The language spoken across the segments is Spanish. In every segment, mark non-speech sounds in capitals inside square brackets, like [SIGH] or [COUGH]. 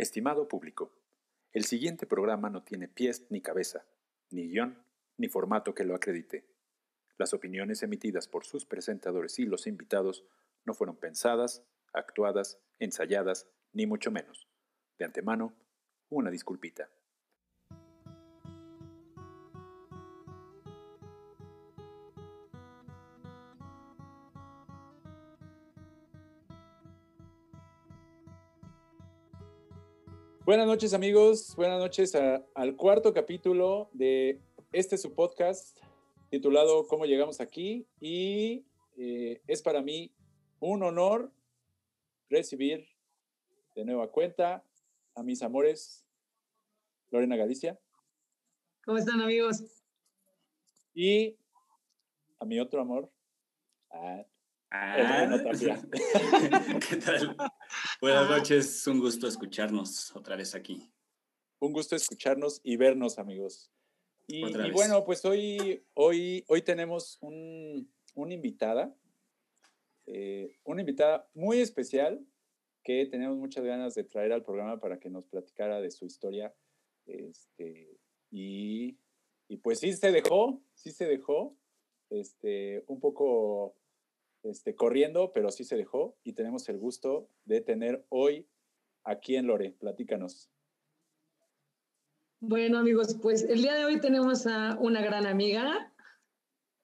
Estimado público, el siguiente programa no tiene pies ni cabeza, ni guion, ni formato que lo acredite. Las opiniones emitidas por sus presentadores y los invitados no fueron pensadas, actuadas, ensayadas, ni mucho menos. De antemano, una disculpita. Buenas noches amigos, buenas noches al cuarto capítulo de este su podcast titulado ¿Cómo llegamos aquí? Y eh, es para mí un honor recibir de nueva cuenta a mis amores, Lorena Galicia. ¿Cómo están amigos? Y a mi otro amor, a Ah. [LAUGHS] [LAUGHS] ¿Qué tal? Buenas noches, un gusto escucharnos otra vez aquí. Un gusto escucharnos y vernos, amigos. Y, bueno, pues hoy, hoy, hoy tenemos un, una invitada, eh, una invitada muy especial que tenemos muchas ganas de traer al programa para que nos platicara de su historia. Este, y, y pues sí se dejó, sí se dejó, este, un poco este, corriendo, pero sí se dejó y tenemos el gusto de tener hoy aquí en Lore. Platícanos. Bueno, amigos, pues el día de hoy tenemos a una gran amiga.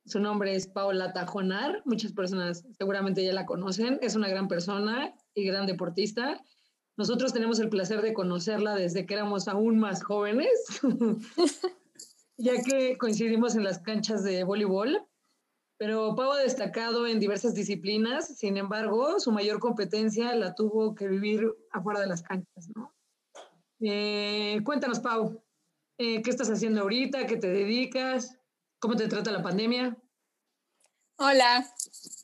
Su nombre es Paula Tajonar. Muchas personas seguramente ya la conocen. Es una gran persona y gran deportista. Nosotros tenemos el placer de conocerla desde que éramos aún más jóvenes, [LAUGHS] ya que coincidimos en las canchas de voleibol pero Pau ha destacado en diversas disciplinas, sin embargo, su mayor competencia la tuvo que vivir afuera de las canchas, ¿no? Eh, cuéntanos, Pau, eh, ¿qué estás haciendo ahorita? ¿Qué te dedicas? ¿Cómo te trata la pandemia? Hola,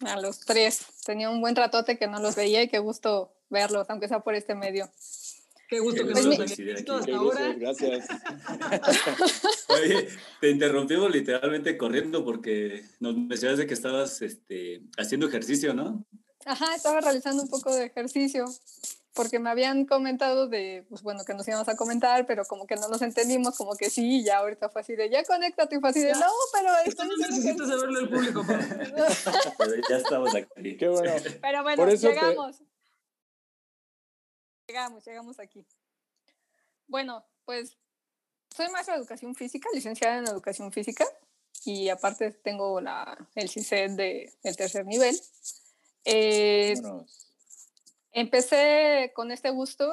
a los tres. Tenía un buen ratote que no los veía y qué gusto verlos, aunque sea por este medio. Qué gusto que nos ahora. Gracias. [LAUGHS] Oye, te interrumpimos literalmente corriendo porque nos mencionaste que estabas este, haciendo ejercicio, ¿no? Ajá, estaba realizando un poco de ejercicio porque me habían comentado de, pues bueno, que nos íbamos a comentar, pero como que no nos entendimos, como que sí, ya ahorita fue así de, ya conéctate, y fue así de, no, pero esto no necesito saberlo el público, [LAUGHS] pero ya estamos aquí. Qué bueno. Pero bueno, llegamos. Llegamos, llegamos aquí. Bueno, pues soy maestra de educación física, licenciada en educación física, y aparte tengo la, el CICED de, del tercer nivel. Eh, empecé con este gusto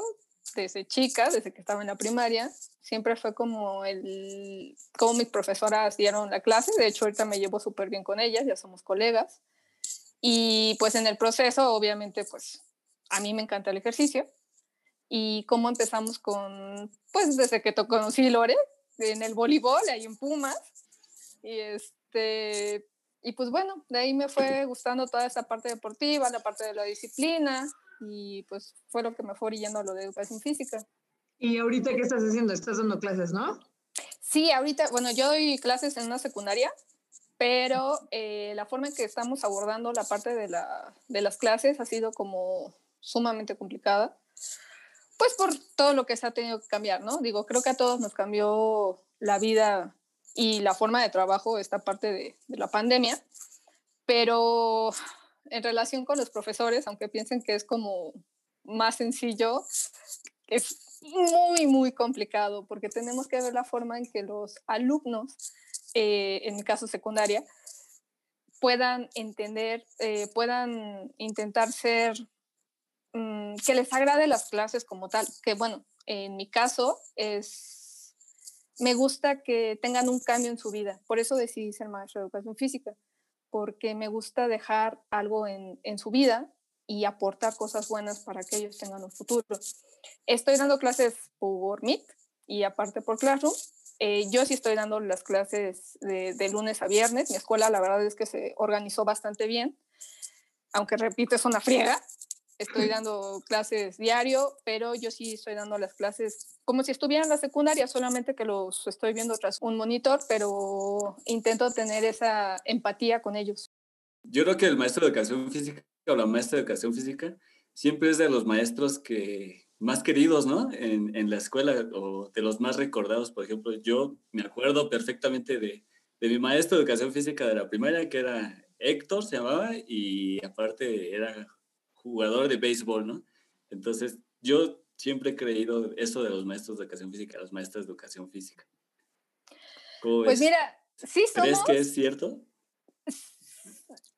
desde chica, desde que estaba en la primaria. Siempre fue como, el, como mis profesoras dieron la clase. De hecho, ahorita me llevo súper bien con ellas, ya somos colegas. Y pues en el proceso, obviamente, pues a mí me encanta el ejercicio y cómo empezamos con, pues desde que conocí Lore en el voleibol, ahí en Pumas. Y, este, y pues bueno, de ahí me fue gustando toda esa parte deportiva, la parte de la disciplina y pues fue lo que me fue orillando a lo de educación física. ¿Y ahorita qué estás haciendo? Estás dando clases, ¿no? Sí, ahorita, bueno, yo doy clases en una secundaria, pero eh, la forma en que estamos abordando la parte de, la, de las clases ha sido como sumamente complicada pues por todo lo que se ha tenido que cambiar, ¿no? Digo, creo que a todos nos cambió la vida y la forma de trabajo esta parte de, la pandemia, pero en relación con los profesores, aunque piensen que es como más sencillo, es muy, muy complicado porque tenemos que ver la forma en que los alumnos, eh, en mi caso secundaria, puedan entender, eh, puedan intentar ser Mm, que les agrade las clases como tal, que bueno, en mi caso es, me gusta que tengan un cambio en su vida, por eso decidí ser maestra de educación física, porque me gusta dejar algo en, en su vida y aportar cosas buenas para que ellos tengan un futuro. Estoy dando clases por Meet y aparte por Classroom. Eh, yo sí estoy dando las clases de, de, lunes a viernes. Mi escuela la verdad es que se organizó bastante bien, aunque repito, es una friega, estoy [LAUGHS] dando clases diario, pero yo sí estoy dando las clases como si estuviera en la secundaria, solamente que los estoy viendo tras un monitor, pero intento tener esa empatía con ellos. Yo creo que el maestro de educación física o la maestra de educación física siempre es de los maestros que más queridos, ¿no? En, en, la escuela o de los más recordados, por ejemplo, yo me acuerdo perfectamente de, de mi maestro de educación física de la primaria, que era Héctor, se llamaba, y aparte era jugador de béisbol, ¿no? Entonces, yo siempre he creído eso de los maestros de educación física, los maestros de educación física. Pues mira, sí somos... ¿Crees que es cierto?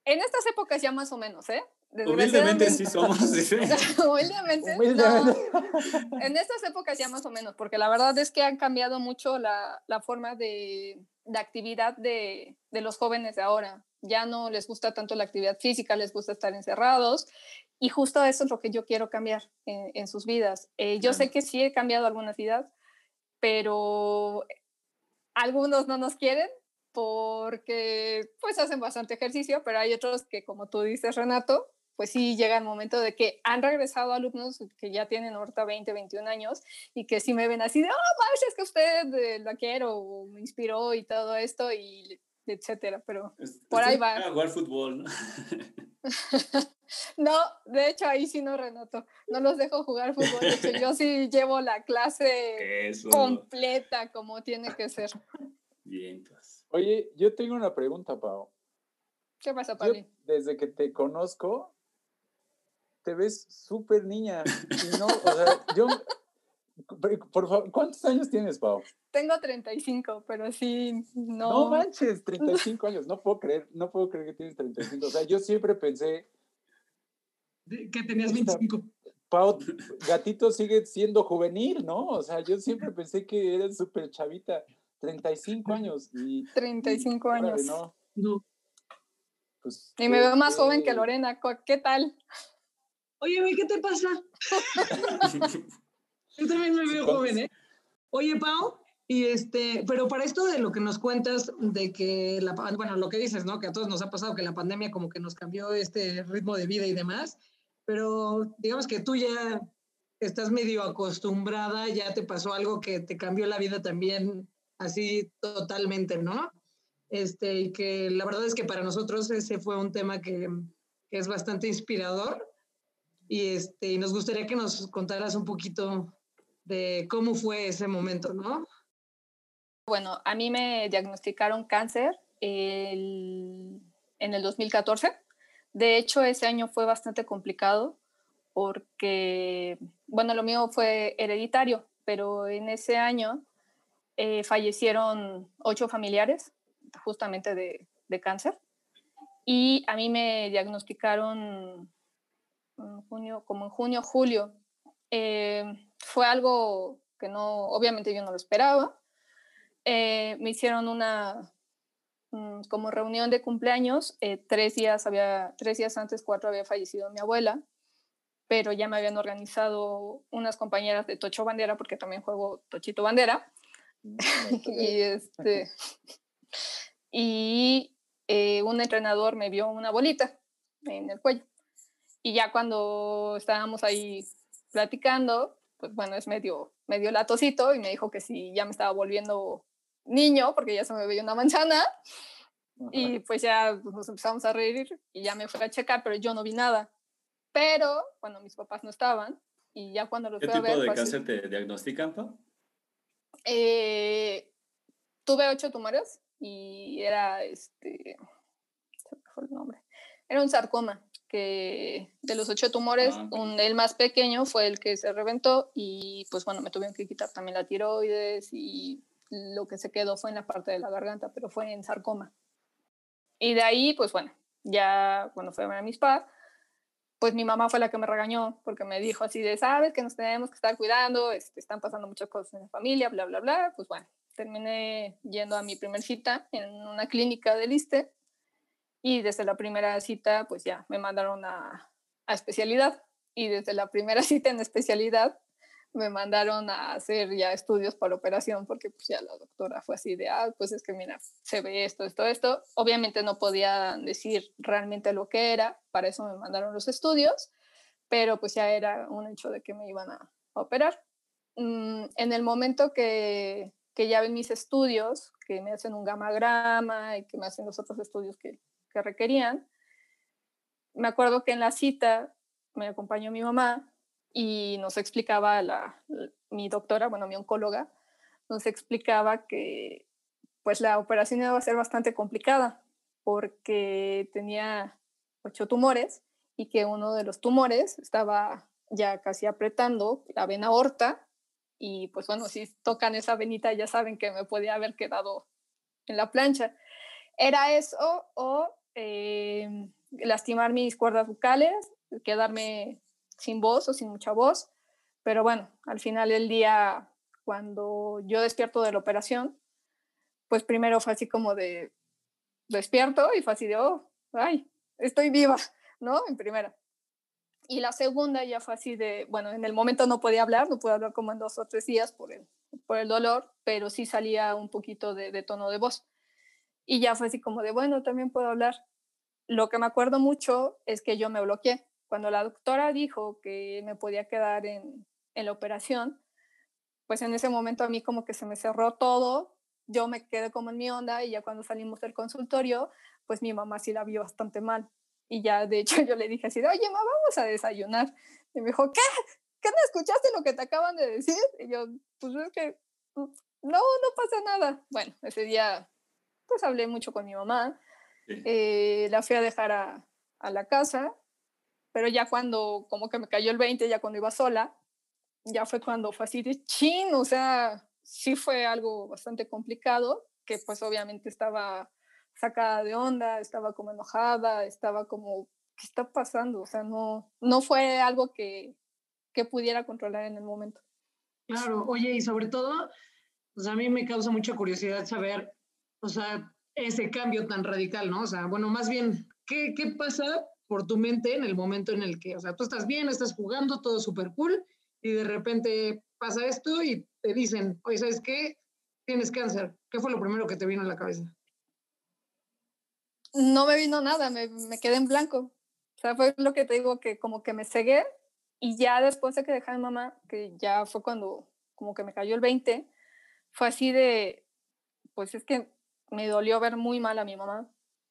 En estas épocas ya más o menos, ¿eh? Humildemente [LAUGHS] sí somos. Humildemente. No. En estas épocas ya más o menos, porque la verdad es que han cambiado mucho la, la forma de, de actividad de, de, los jóvenes de ahora. Ya no les gusta tanto la actividad física, les gusta estar encerrados y justo eso es lo que yo quiero cambiar en, en sus vidas. Eh, yo sé que sí he cambiado algunas vidas, pero algunos no nos quieren porque pues hacen bastante ejercicio, pero hay otros que como tú dices Renato, pues sí llega el momento de que han regresado alumnos que ya tienen ahorita 20, 21 años y que sí me ven así de, oh, es que usted eh, la quiero o me inspiró y todo esto y etcétera, pero por ahí va. A jugar fútbol, ¿no? [LAUGHS] no, de hecho ahí sí no, Renato, no los dejo jugar fútbol, de hecho yo [LAUGHS] sí llevo la clase completa como tiene que ser. Bien, pues. Oye, yo tengo una pregunta, Pau. ¿Qué pasa, Pablo? Desde que te conozco, te ves súper niña. Y no, o sea, yo, por favor, ¿cuántos años tienes, Pau? Tengo 35, pero sí, no. No manches, 35 años, no puedo creer, no puedo creer que tienes 35. O sea, yo siempre pensé... Que tenías 25. Pau, gatito sigue siendo juvenil, ¿no? O sea, yo siempre pensé que eres súper chavita, 35 años. Y, 35 años. no. no. Pues, y me veo más joven que Lorena, ¿qué tal? Oye, ¿qué te pasa? [LAUGHS] Yo también me veo joven, ¿eh? Oye, Pau, y este, pero para esto de lo que nos cuentas, de que la, bueno, lo que dices, ¿no? Que a todos nos ha pasado que la pandemia como que nos cambió este ritmo de vida y demás, pero digamos que tú ya estás medio acostumbrada, ya te pasó algo que te cambió la vida también así totalmente, ¿no? Este, y que la verdad es que para nosotros ese fue un tema que, que es bastante inspirador y, este, nos gustaría que nos contaras un poquito de cómo fue ese momento, ¿no? Bueno, a mí me diagnosticaron cáncer el, en el 2014. De hecho, ese año fue bastante complicado porque, bueno, lo mío fue hereditario, pero en ese año eh, fallecieron ocho familiares justamente de, de, cáncer y a mí me diagnosticaron en junio, como en junio, julio. Eh, fue algo que no, obviamente yo no lo esperaba. Eh, me hicieron una mm, como reunión de cumpleaños. Eh, tres, días había, tres días antes, cuatro había fallecido mi abuela, pero ya me habían organizado unas compañeras de Tocho Bandera, porque también juego Tochito Bandera. Mm, [LAUGHS] y este, y un entrenador me vio una bolita en el cuello. Y ya cuando estábamos ahí platicando, pues bueno, es medio, medio latosito y me dijo que si ya me estaba volviendo niño, porque ya se me veía una manzana. Y pues ya nos empezamos a reír y ya me fui a checar, pero yo no vi nada. Pero cuando mis papás no estaban y ya cuando los ¿Qué fui a ver... ¿Qué tipo de cáncer te diagnostican, Pa? Eh, tuve ocho tumores y era este... ¿Qué fue el nombre? Era un sarcoma que de los ocho tumores, ah, un, el más pequeño fue el que se reventó y pues bueno, me tuvieron que quitar también la tiroides y lo que se quedó fue en la parte de la garganta, pero fue en sarcoma. Y de ahí, pues bueno, ya cuando fue a ver a mis padres, pues mi mamá fue la que me regañó porque me dijo así de, sabes que nos tenemos que estar cuidando, este, están pasando muchas cosas en la familia, bla, bla, bla. Pues bueno, terminé yendo a mi primer cita en una clínica del ISTE y desde la primera cita, pues ya me mandaron a, a especialidad. Y desde la primera [LAUGHS] cita en especialidad, me mandaron a hacer ya estudios para operación, porque pues ya la doctora fue así de, ah, pues es que mira, se ve esto, esto, esto. Obviamente no podía decir realmente lo que era, para eso me mandaron los estudios, pero pues ya era un hecho de que me iban a, operar. Mm, en el momento que, que ya ven mis estudios, que me hacen un gamagrama y que me hacen los otros estudios que, que requerían. Me acuerdo que en la cita me acompañó mi mamá y nos explicaba la, mi doctora, bueno, mi oncóloga, nos explicaba que pues la operación iba a ser bastante complicada porque tenía ocho tumores y que uno de los tumores estaba ya casi apretando la vena aorta y pues bueno, si tocan esa venita ya saben que me podía haber quedado en la plancha. Era eso o eh, lastimar mis cuerdas vocales, quedarme sin voz o sin mucha voz. Pero bueno, al final del día, cuando yo despierto de la operación, pues primero fue así como de despierto y fue así de, oh, ay, estoy viva, ¿no? En primera. Y la segunda ya fue así de, bueno, en el momento no podía hablar, no pude hablar como en dos o tres días por el, por el dolor, pero sí salía un poquito de, de tono de voz. Y ya fue así como de, bueno, también puedo hablar. Lo que me acuerdo mucho es que yo me bloqueé. Cuando la doctora dijo que me podía quedar en, en la operación, pues en ese momento a mí como que se me cerró todo, yo me quedé como en mi onda y ya cuando salimos del consultorio, pues mi mamá sí la vio bastante mal. Y ya de hecho [LAUGHS] yo le dije así, oye, mamá, vamos a desayunar. Y me dijo, ¿qué? ¿Qué no escuchaste lo que te acaban de decir? Y yo, pues es que mm, no, no pasa nada. Bueno, ese día pues hablé mucho con mi mamá. Eh, la fui a dejar a, a la casa, pero ya cuando como que me cayó el 20, ya cuando iba sola, ya fue cuando fue así de chin, o sea, sí fue algo bastante complicado, que pues obviamente estaba sacada de onda, estaba como enojada, estaba como, ¿qué está pasando? O sea, no, no fue algo que, que pudiera controlar en el momento. Claro, oye, y sobre todo, pues a mí me causa mucha curiosidad saber, o sea, ese cambio tan radical, ¿no? O sea, bueno, más bien, ¿qué, qué pasa por tu mente en el momento en el que, o sea, tú estás bien, estás jugando, todo súper cool, y de repente pasa esto y te dicen, oye, ¿sabes qué? Tienes cáncer. ¿Qué fue lo primero que te vino a la cabeza? No me vino nada, me, me quedé en blanco. O sea, fue lo que te digo, que como que me cegué y ya después de que dejé a mi mamá, que ya fue cuando como que me cayó el 20, fue así de, pues es que me dolió ver muy mal a mi mamá.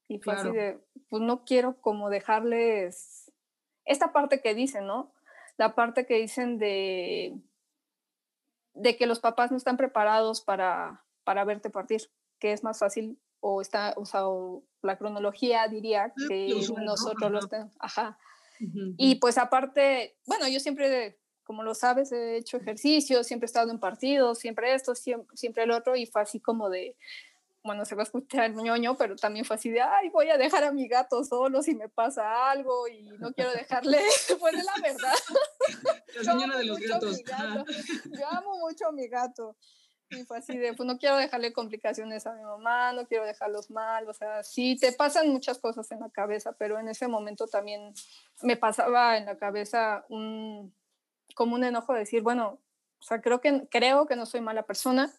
Y fue así de, pues no quiero como dejarles esta parte que dicen, ¿no? La parte que dicen de, de que los papás no están preparados para, para verte partir, que es más fácil o está, o sea, la cronología diría que nosotros los tenemos. Ajá. Y pues aparte, bueno, yo siempre, como lo sabes, he hecho ejercicio, siempre he estado en partidos, siempre esto, siempre, siempre el otro, y fue así como de, bueno, se va a escuchar el ñoño, pero también fue así de, ay, voy a dejar a mi gato solo si me pasa algo y no quiero dejarle, [LAUGHS] pues es la verdad. [LAUGHS] La señora de los gatos. [LAUGHS] Yo amo mucho a mi gato. Y fue así de, pues no quiero dejarle complicaciones a mi mamá, no quiero dejarlos mal, o sea, sí, te pasan muchas cosas en la cabeza, pero en ese momento también me pasaba en la cabeza un, como un enojo de decir, bueno, o sea, creo que, creo que no soy mala persona,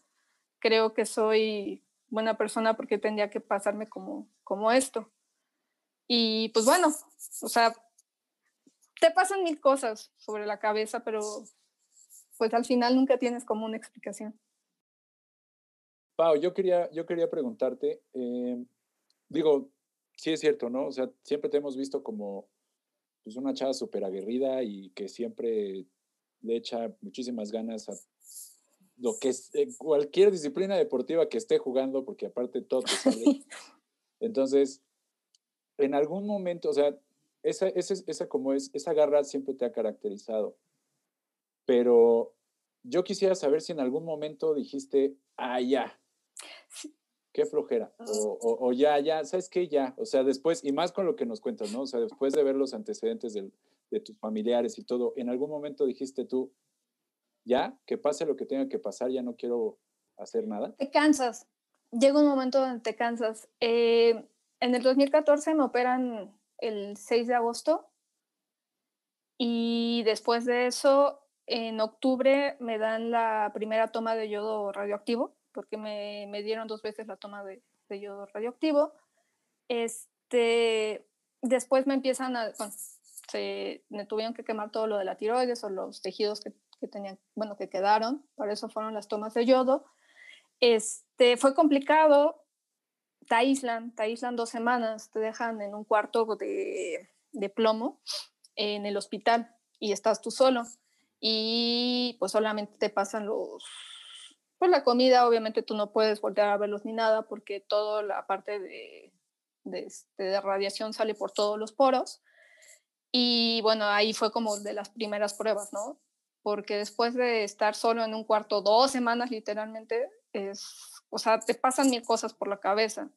creo que soy buena persona porque tendría que pasarme como, como esto. Y pues bueno, o sea, te pasan mil cosas sobre la cabeza, pero pues al final nunca tienes como una explicación. Pau, yo quería, yo quería preguntarte, eh, digo, sí es cierto, ¿no? O sea, siempre te hemos visto como pues, una chava súper aguerrida y que siempre le echa muchísimas ganas a lo que es eh, cualquier disciplina deportiva que esté jugando, porque aparte todo te sale. [LAUGHS] Entonces, en algún momento, o sea, esa, esa, esa como es, esa garra siempre te ha caracterizado. Pero yo quisiera saber si en algún momento dijiste, ah, ya, qué flojera, ah. o, o, ya, ya, ¿sabes qué? Ya, o sea, después, y más con lo que nos cuentas, ¿no? O sea, después de ver los antecedentes del, de tus familiares y todo, ¿en algún momento dijiste tú, ya, que pase lo que tenga que pasar, ya no quiero hacer nada? Te cansas, llega un momento donde te cansas. Eh, en el 2014 me operan el 6 de agosto y después de eso, en octubre me dan la primera toma de yodo radioactivo, porque me, me dieron dos veces la toma de, de, yodo radioactivo. Este, después me empiezan a, bueno, se, me tuvieron que quemar todo lo de la tiroides o los tejidos que que tenían, bueno, que quedaron, para eso fueron las tomas de yodo. Este, fue complicado, te aíslan, te aíslan dos semanas, te dejan en un cuarto de, de plomo en el hospital y estás tú solo. y pues solamente te pasan los, pues la comida, obviamente tú no puedes voltear a verlos ni nada porque toda la parte de, de, este, de radiación sale por todos los poros. Y bueno, ahí fue como de las primeras pruebas, ¿no? Porque después de estar solo en un cuarto dos semanas literalmente, es, o sea, te pasan mil cosas por la cabeza.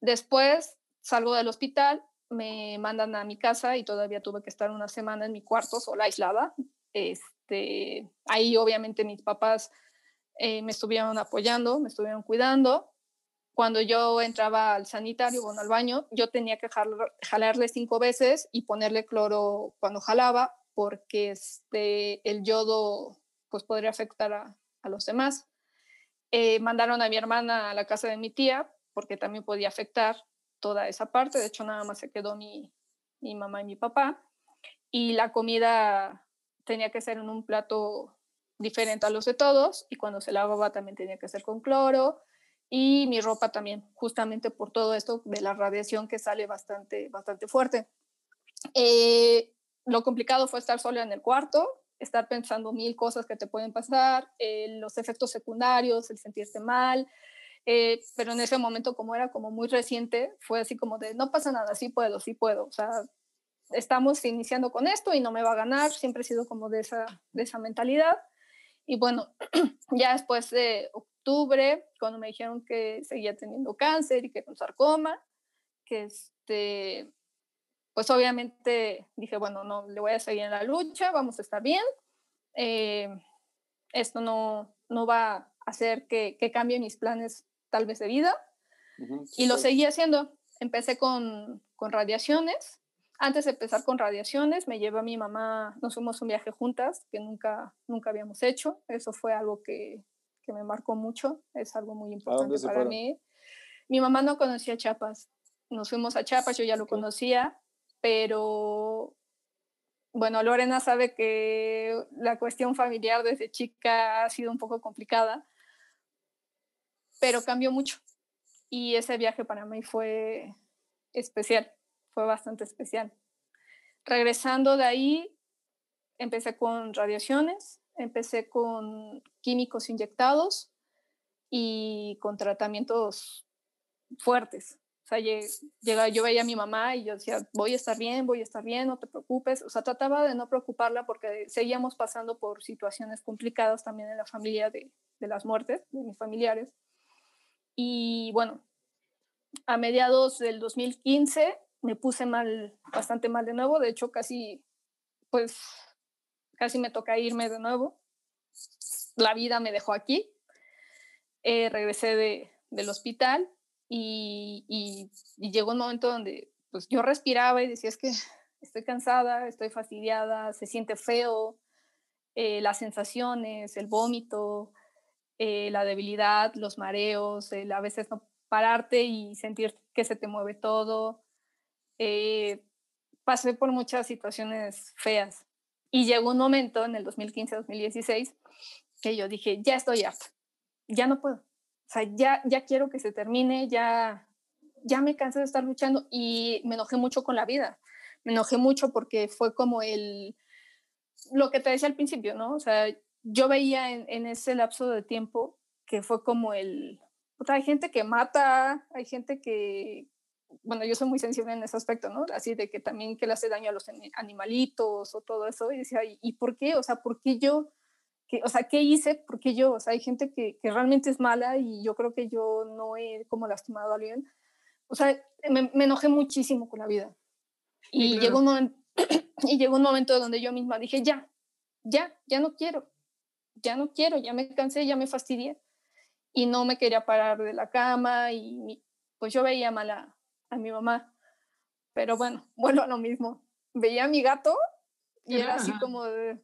Después salgo del hospital, me mandan a mi casa y todavía tuve que estar una semana en mi cuarto sola, aislada. Este, ahí obviamente mis papás eh, me estuvieron apoyando, me estuvieron cuidando. Cuando yo entraba al sanitario, bueno, al baño, yo tenía que jalarle cinco veces y ponerle cloro cuando jalaba, porque este, el yodo pues podría afectar a, los demás. Eh, mandaron a mi hermana a la casa de mi tía, porque también podía afectar toda esa parte. De hecho, nada más se quedó mi, mi mamá y mi papá. Y la comida tenía que ser en un plato diferente a los de todos. Y cuando se lavaba también tenía que ser con cloro. Y mi ropa también, justamente por todo esto de la radiación que sale bastante, bastante fuerte. Eh, lo complicado fue estar sola en el cuarto, estar pensando mil cosas que te pueden pasar, eh, los efectos secundarios, el sentirse mal, eh, pero en ese momento, como era como muy reciente, fue así como de, no pasa nada, sí puedo, sí puedo. O sea, estamos iniciando con esto y no me va a ganar. Siempre he sido como de esa, de esa mentalidad. Y bueno, [CLEARS THROAT] ya después de octubre, cuando me dijeron que seguía teniendo cáncer y que un sarcoma, que este, pues obviamente dije, bueno, no, le voy a seguir en la lucha, vamos a estar bien. Eh, esto no, no va a hacer que, que cambie mis planes tal vez de vida. y lo seguí haciendo. Empecé con, con, radiaciones. Antes de empezar con radiaciones, me llevó a mi mamá, nos fuimos un viaje juntas que nunca, nunca habíamos hecho. Eso fue algo que, que me marcó mucho. Es algo muy importante para mí. Mi mamá no conocía Chiapas. Nos fuimos a Chiapas, yo ya lo conocía, pero bueno, Lorena sabe que la cuestión familiar desde chica ha sido un poco complicada pero cambió mucho. Y ese viaje para mí fue especial, fue bastante especial. Regresando de ahí, empecé con radiaciones, empecé con químicos inyectados y con tratamientos fuertes. O sea, llega, yo veía a mi mamá y yo decía, voy a estar bien, voy a estar bien, no te preocupes. O sea, trataba de no preocuparla porque seguíamos pasando por situaciones complicadas también en la familia de, de las muertes de mis familiares. Y bueno, a mediados del 2015 me puse mal, bastante mal de nuevo. De hecho, casi, pues, casi me toca irme de nuevo. La vida me dejó aquí. Eh, regresé de, del hospital y, y, llegó un momento donde pues yo respiraba y decía, es que estoy cansada, estoy fastidiada, se siente feo, eh, las sensaciones, el vómito, eh, la debilidad, los mareos, el a veces no pararte y sentir que se te mueve todo. Eh, pasé por muchas situaciones feas y llegó un momento en el 2015-2016 que yo dije, ya estoy harta, ya no puedo, sea, ya, ya quiero que se termine, ya, ya me cansé de estar luchando y me enojé mucho con la vida, me enojé mucho porque fue como el, lo que te decía al principio, ¿no? O sea, yo veía en, ese lapso de tiempo que fue como el, o sea, hay gente que mata, hay gente que, bueno, yo soy muy sensible en ese aspecto, ¿no? Así de que también que le hace daño a los animalitos o todo eso, y decía, ¿y, por qué? O sea, ¿por qué yo? Que, o sea, ¿qué hice? ¿Por qué yo? O sea, hay gente que, que, realmente es mala y yo creo que yo no he como lastimado a alguien. O sea, me, enojé muchísimo con la vida. Y, llegó un momento, [CLEARS THROAT] y llegó un momento donde yo misma dije, ya, ya, ya no quiero ya no quiero, ya me cansé, ya me fastidié. Y no me quería parar de la cama y pues yo veía mal a, mi mamá. Pero bueno, [LAUGHS] bueno, a lo mismo. Veía a mi gato y era así como de,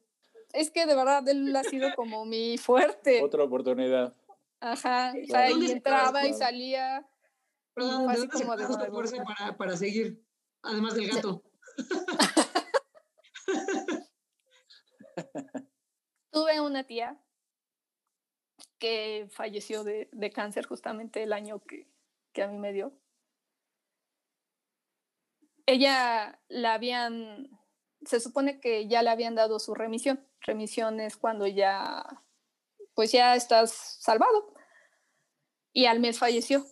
es que de verdad él ha sido como mi fuerte. Otra oportunidad. Ajá, o sea, y entraba y salía. Perdón, así como de fuerza para, para seguir, además del gato. [LAUGHS] Tuve una tía que falleció de, de cáncer justamente el año que, que, a mí me dio. Ella la habían, se supone que ya le habían dado su remisión, remisión es cuando ya, pues ya estás salvado. Y al mes falleció.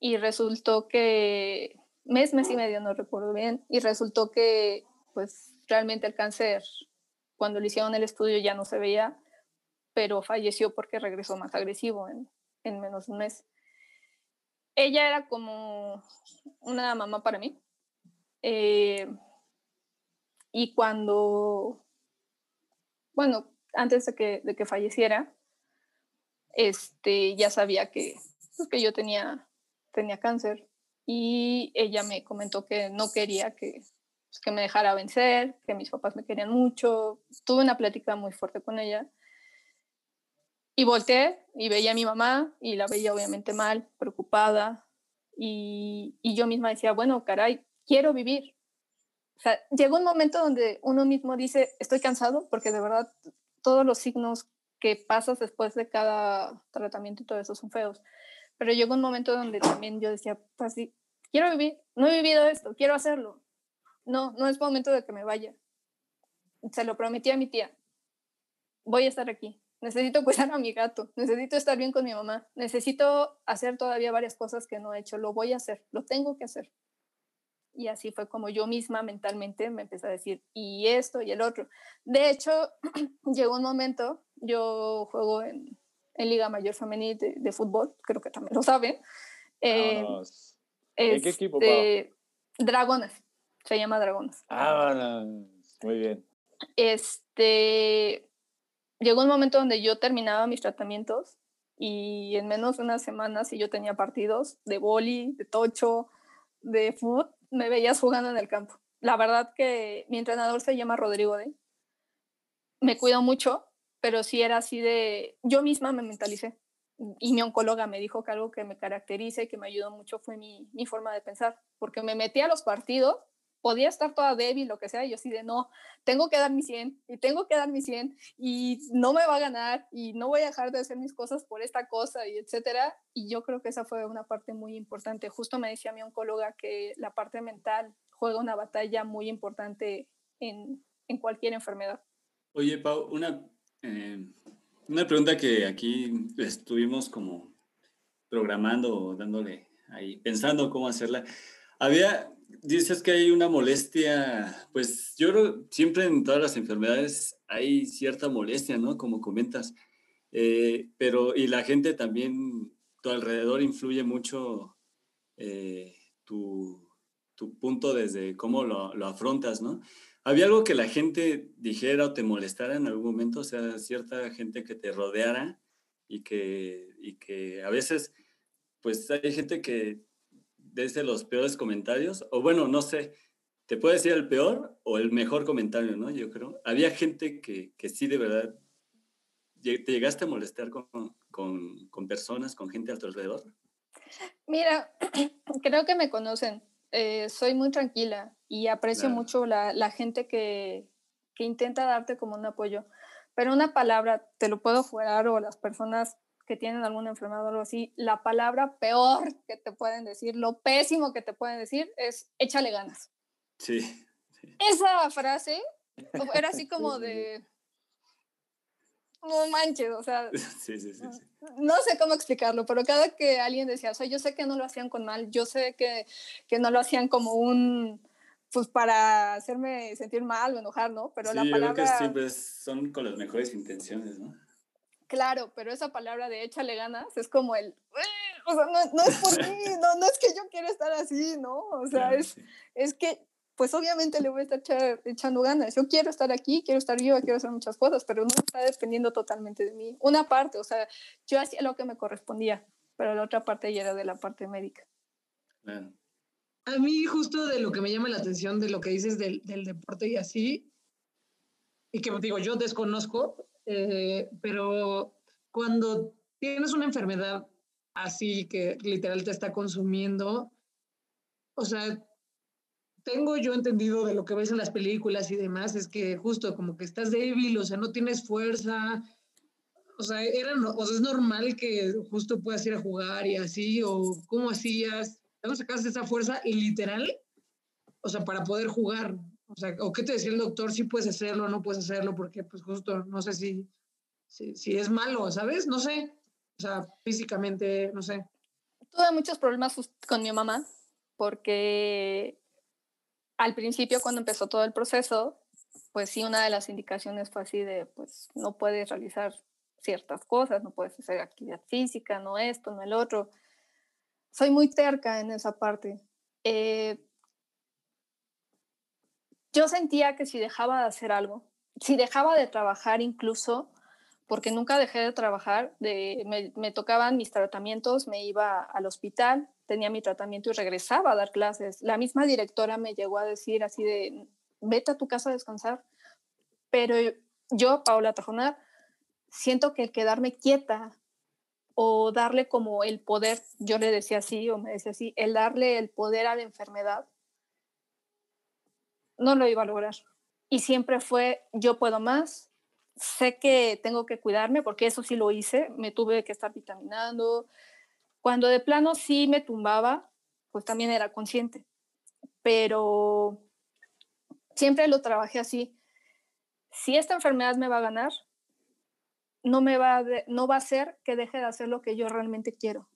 Y resultó que, mes, mes y medio, no recuerdo bien, y resultó que, pues realmente el cáncer, cuando le hicieron el estudio ya no se veía, pero falleció porque regresó más agresivo en, en menos de un mes. Ella era como una mamá para mí. Eh, y cuando, bueno, antes de que, de que falleciera, este, ya sabía que, pues, que yo tenía, tenía cáncer y ella me comentó que no quería que, pues, que me dejara vencer, que mis papás me querían mucho. Tuve una plática muy fuerte con ella y volteé y veía a mi mamá y la veía obviamente mal, preocupada. Y, y yo misma decía, bueno, caray, quiero vivir. O sea, llegó un momento donde uno mismo dice, estoy cansado, porque de verdad todos los signos que pasas después de cada tratamiento y todo eso son feos. Pero llegó un momento donde también yo decía, pues sí, quiero vivir, no he vivido esto, quiero hacerlo. No, no es momento de que me vaya. Se lo prometí a mi tía. Voy a estar aquí necesito [LAUGHS] cuidar a mi gato, necesito estar bien con mi mamá, necesito hacer todavía varias cosas que no he hecho, lo voy a hacer, lo tengo que hacer. Y así fue como yo misma mentalmente me empecé a decir, y esto y el otro. De hecho, [CLEARS THROAT] llegó un momento, yo juego en, en Liga Mayor Femenil de, fútbol, creo que también lo saben. Eh, ¿En qué equipo? Este, Dragones, se llama Dragones. Ah, muy bien. Este, llegó un momento donde yo terminaba mis tratamientos y en menos de una semana, si yo tenía partidos de boli, de tocho, de fútbol, me veías jugando en el campo. La verdad que mi entrenador se llama Rodrigo de. Me cuidó mucho, pero sí era así de. Yo misma me mentalicé. Y mi oncóloga me dijo que algo que me caracteriza y que me ayudó mucho fue mi, mi forma de pensar, porque me metí a los partidos podía estar toda débil, lo que sea, y yo así de no, tengo que dar mi 100 y tengo que dar mi 100 y no me va a ganar y no voy a dejar de hacer mis cosas por esta cosa y etcétera. Y yo creo que esa fue una parte muy importante. Justo me decía mi oncóloga que la parte mental juega una batalla muy importante en, en cualquier enfermedad. Oye, Pau, una, eh, una pregunta que aquí estuvimos como programando, dándole ahí, pensando cómo hacerla. Había, dices que hay una molestia, pues yo creo siempre en todas las enfermedades hay cierta molestia, ¿no? Como comentas. Eh, pero, y la gente también, tu alrededor influye mucho eh, tu, tu, punto desde cómo lo, lo, afrontas, ¿no? ¿Había algo que la gente dijera o te molestara en algún momento? O sea, cierta gente que te rodeara y que, y que a veces, pues hay gente que desde los peores comentarios, o bueno, no sé, te puede decir el peor o el mejor comentario, ¿no? Yo creo. Había gente que, que sí de verdad te llegaste a molestar con, con, con, personas, con gente a tu alrededor. Mira, [CLEARS THROAT] creo que me conocen. Eh, soy muy tranquila y aprecio mucho la, la gente que, que intenta darte como un apoyo. Pero una palabra, te lo puedo jurar, o las personas que tienen alguna enfermedad o algo así, la palabra peor que te pueden decir, lo pésimo que te pueden decir es échale ganas. Sí. Esa frase era así [LAUGHS] como de... No manches, o sea, [LAUGHS] sí, sí, sí, no sé cómo explicarlo, pero cada que alguien decía, o sea, yo sé que no lo hacían con mal, yo sé que, que no lo hacían como un, pues para hacerme sentir mal o enojar, ¿no? Pero la palabra... Yo creo que siempre son con las mejores intenciones, ¿no? Claro, pero esa palabra de échale ganas es como el, o sea, no, no es por mí, [LAUGHS] no, no es que yo quiera estar así, ¿no? O sea, es, es que, pues obviamente le voy a estar echando ganas. Yo quiero estar aquí, quiero estar viva, quiero hacer muchas cosas, pero no está dependiendo totalmente de mí. Una parte, o sea, yo hacía lo que me correspondía, pero la otra parte ya era de la parte médica. A mí justo de lo que me llama la atención de lo que dices del, del deporte y así, y que digo, yo desconozco, eh, pero cuando tienes una enfermedad así que literal te está consumiendo, o sea, tengo yo entendido de lo que ves en las películas y demás, es que justo como que estás débil, o sea, no tienes fuerza, o sea, era, o sea, es normal que justo puedas ir a jugar y así, o cómo hacías, ¿cómo sacaste esa fuerza literal? O sea, para poder jugar, O sea, ¿o qué te decía el doctor? Si puedes hacerlo, no puedes hacerlo, porque pues justo no sé si, si, si es malo, ¿sabes? No sé. O sea, físicamente, no sé. Tuve muchos problemas con mi mamá porque al principio cuando empezó todo el proceso, pues sí, una de las indicaciones fue así de, pues no puedes realizar ciertas cosas, no puedes hacer actividad física, no esto, no el otro. Soy muy terca en esa parte. Eh, yo sentía que si dejaba de hacer algo, si dejaba de trabajar incluso, porque nunca dejé de trabajar, me, tocaban mis tratamientos, me iba al hospital, tenía mi tratamiento y regresaba a dar clases. La misma directora me llegó a decir así de, vete a tu casa a descansar. Pero yo, Paula Tajonar, siento que el quedarme quieta o darle como el poder, yo le decía así o me decía así, el darle el poder a la enfermedad, no lo iba a lograr. Y siempre fue, yo puedo más, sé que tengo que cuidarme, porque eso sí lo hice, me tuve que estar vitaminando. Cuando de plano sí me tumbaba, pues también era consciente, pero siempre lo trabajé así. Si esta enfermedad me va a ganar, no, me va a no va a ser que deje de hacer lo que yo realmente quiero.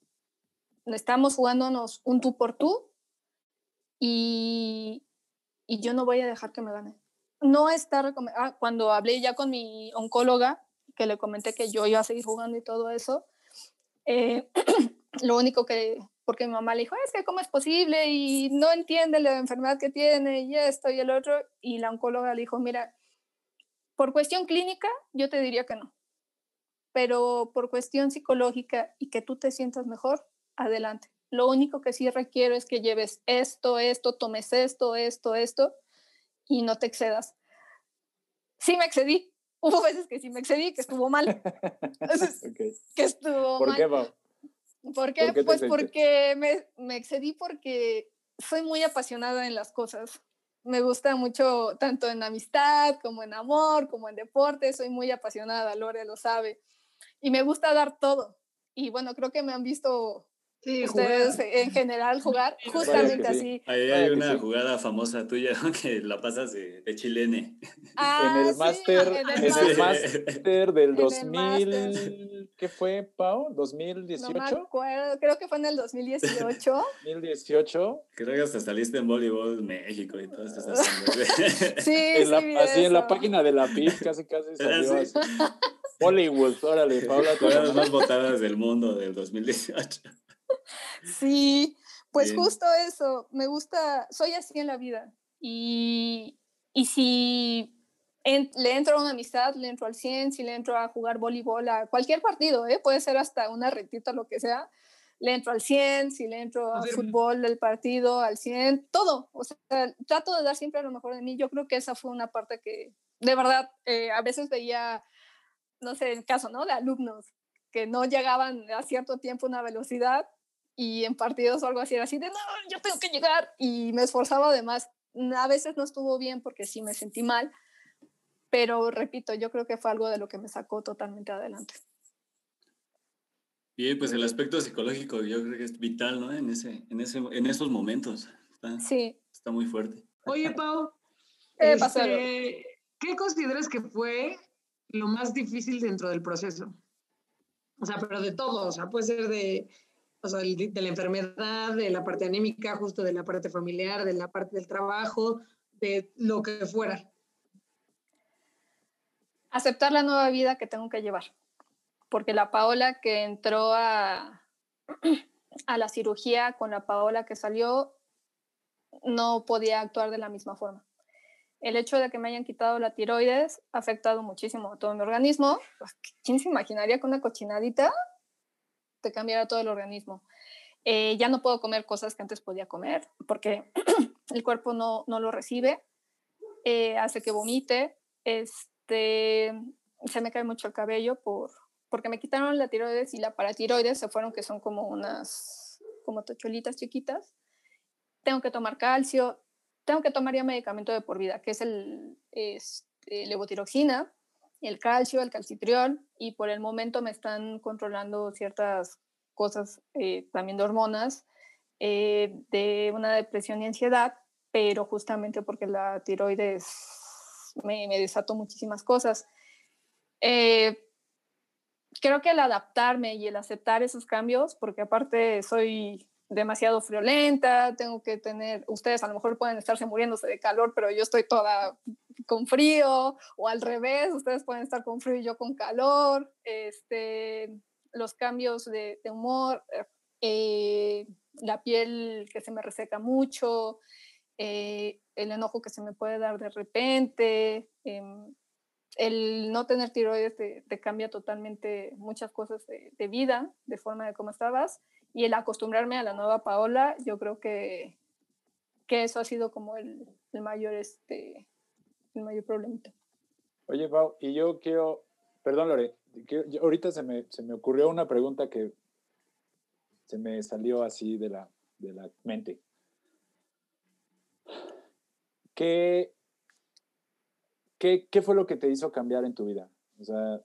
Estamos jugándonos un tú por tú y, y yo no voy a dejar que me gane. No está ah, cuando hablé ya con mi oncóloga, que le comenté que yo iba a seguir jugando y todo eso, eh, [CLEARS THROAT] lo único que, porque mi mamá le dijo, es que cómo es posible y no entiende la enfermedad que tiene y esto y el otro, y la oncóloga le dijo, mira, por cuestión clínica yo te diría que no, pero por cuestión psicológica y que tú te sientas mejor, adelante. Lo único que sí requiero es que lleves esto, esto, tomes esto, esto, esto y no te excedas. Sí me excedí. Hubo veces que sí me excedí, que estuvo mal. [LAUGHS] Que estuvo ¿Por mal. qué, Pau? ¿Por qué? pues porque me, me excedí porque soy muy apasionada en las cosas. Me gusta mucho tanto en amistad como en amor, como en deporte. Soy muy apasionada, Lore lo sabe y me gusta dar todo. Y bueno, creo que me han visto ustedes en general jugar justamente así. Ahí hay una jugada famosa tuya [LAUGHS] que la pasas de, chilene. Ah, en el máster, en el máster del 2000, ¿qué fue, Pau? ¿2018? No me acuerdo, creo que fue en el 2018. 2018. [LAUGHS] Creo que hasta saliste en voleibol México y todo esto. [LAUGHS] sí, en la, así en la página de la PIB casi casi salió así. Hollywood, órale, Paula. las más votadas del mundo del 2018. Sí, pues justo eso, me gusta, soy así en la vida. Y, y si le entro a una amistad, le entro al 100, si le entro a jugar voleibol, a cualquier partido, ¿eh? puede ser hasta una retita, lo que sea, le entro al 100, si le entro a fútbol del partido, al 100, todo. O sea, trato de dar siempre lo mejor de mí. Yo creo que esa fue una parte que, de verdad, eh, a veces veía no sé, en caso, ¿no? De alumnos que no llegaban a cierto tiempo a una velocidad y en partidos o algo así era así de, no, yo tengo que llegar y me esforzaba además. A veces no estuvo bien porque sí me sentí mal, pero repito, yo creo que fue algo de lo que me sacó totalmente adelante. Bien, pues el aspecto psicológico yo creo que es vital, ¿no? En, ese, en, ese, en esos momentos. Está, sí. Está muy fuerte. Oye, Pau, [LAUGHS] este, ¿qué consideras que fue lo más difícil dentro del proceso. O sea, pero de todo, o sea, puede ser de, o sea, de la enfermedad, de la parte anímica, justo de la parte familiar, de la parte del trabajo, de lo que fuera. Aceptar la nueva vida que tengo que llevar. Porque la Paola que entró a, [CLEARS THROAT] a la cirugía con la Paola que salió, no podía actuar de la misma forma el hecho de que me hayan quitado la tiroides ha afectado muchísimo a todo mi organismo. Pues, ¿Quién se imaginaría que una cochinadita te cambiara todo el organismo? Eh, ya no puedo comer cosas que antes podía comer porque [CLEARS THROAT] el cuerpo no, no lo recibe, eh, hace que vomite, este, se me cae mucho el cabello por, porque me quitaron la tiroides y la paratiroides se fueron, que son como unas, como tocholitas chiquitas. Tengo que tomar calcio, tengo que tomar ya medicamento de por vida, que es el es, este, levotiroxina, el calcio, el calcitriol, y por el momento me están controlando ciertas cosas, eh, también de hormonas, eh, de una depresión y ansiedad, pero justamente porque la tiroides me, me desató muchísimas cosas. Eh, creo que el adaptarme y el aceptar esos cambios, porque aparte soy demasiado friolenta, tengo que tener, ustedes a lo mejor pueden estarse muriéndose de calor, pero yo estoy toda con frío, o al revés, ustedes pueden estar con frío y yo con calor, este, los cambios de, humor, eh, la piel que se me reseca mucho, eh, el enojo que se me puede dar de repente, em, el no tener tiroides te, cambia totalmente muchas cosas de, de, vida, de forma de cómo estabas, y el acostumbrarme a la nueva Paola, yo creo que, que eso ha sido como el, el mayor, este, el mayor problema. Oye, Pau, y yo quiero, perdón Lore, ahorita se me, se me ocurrió una pregunta que se me salió así de la, de la mente. ¿Qué, ¿Qué, ¿Qué fue lo que te hizo cambiar en tu vida? O sea,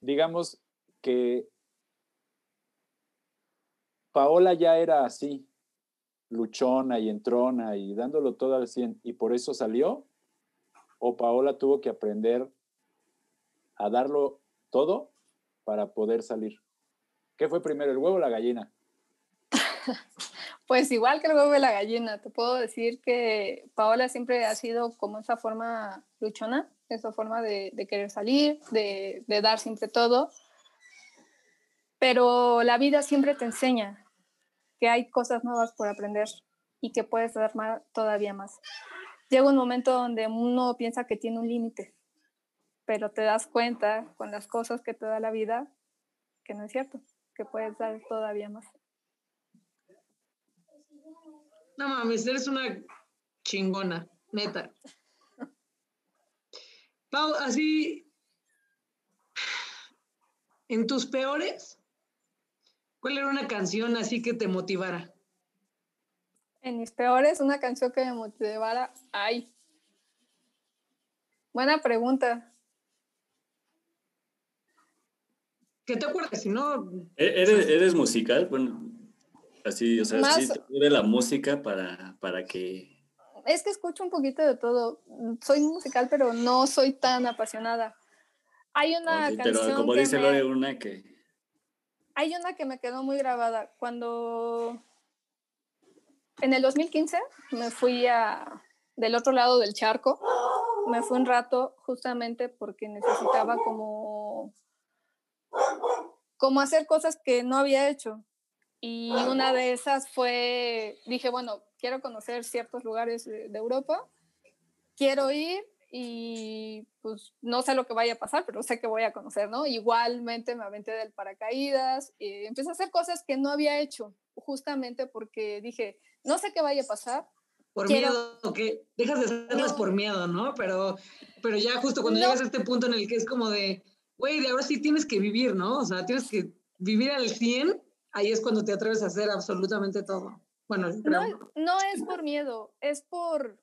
digamos que Paola ya era así, luchona y entrona y dándolo todo al 100 y por eso salió? ¿O Paola tuvo que aprender a darlo todo para poder salir? ¿Qué fue primero, el huevo o la gallina? [LAUGHS] Pues igual que el huevo y la gallina, te puedo decir que Paola siempre ha sido como esa forma luchona, esa forma de, querer salir, de, de dar siempre todo, pero la vida siempre te enseña que hay cosas nuevas por aprender y que puedes dar más, todavía más. Llega un momento donde uno piensa que tiene un límite, pero te das cuenta con las cosas que te da la vida que no es cierto, que puedes dar todavía más. No mames, eres una chingona, neta. Pau, así, en tus peores, ¿cuál era una canción así que te motivara? En mis peores, una canción que me motivara, ay. Buena pregunta. ¿Qué te acuerdas? Si no. ¿E-, ¿Eres, eres musical? Bueno, Así, o sea, sí te la música para, para que... Es que escucho un poquito de todo. Soy musical, pero no soy tan apasionada. Hay una canción Pero como dice Lore, una que... Hay una que me quedó muy grabada. Cuando... En el 2015 me fui a... del otro lado del charco. Me fui un rato justamente porque necesitaba como... como hacer cosas que no había hecho y una de esas fue, dije, bueno, quiero conocer ciertos lugares de, Europa, quiero ir y pues no sé lo que vaya a pasar, pero sé que voy a conocer, ¿no? Igualmente me aventé del paracaídas y empecé a hacer cosas que no había hecho, justamente porque dije, no sé qué vaya a pasar. Por miedo, que dejas de hacerlas por miedo, ¿no? Pero, pero ya justo cuando llegas a este punto en el que es como de, güey, de ahora sí tienes que vivir, ¿no? O sea, tienes que vivir al 100 ahí es cuando te atreves a hacer absolutamente todo. Bueno, no, no es por miedo, es por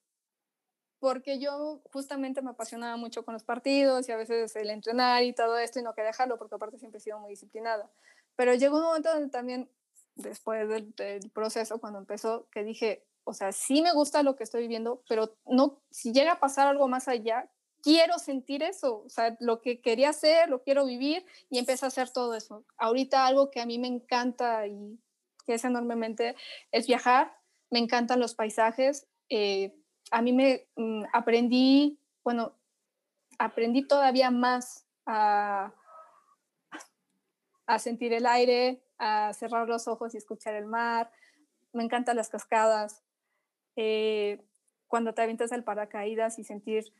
porque yo justamente me apasionaba mucho con los partidos y a veces el entrenar y todo esto y no quería dejarlo porque aparte siempre he sido muy disciplinada. Pero llegó un momento donde también, después del, proceso, cuando empezó, que dije, o sea, sí me gusta lo que estoy viviendo, pero no, si llega a pasar algo más allá, quiero sentir eso, o sea, lo que quería hacer, lo quiero vivir y empecé a hacer todo eso. Ahorita algo que a mí me encanta y que es enormemente es viajar, me encantan los paisajes. Eh, a mí me mm, aprendí, bueno, aprendí todavía más a, a sentir el aire, a cerrar los ojos y escuchar el mar. Me encantan las cascadas. Eh, cuando te avientas el paracaídas y sentir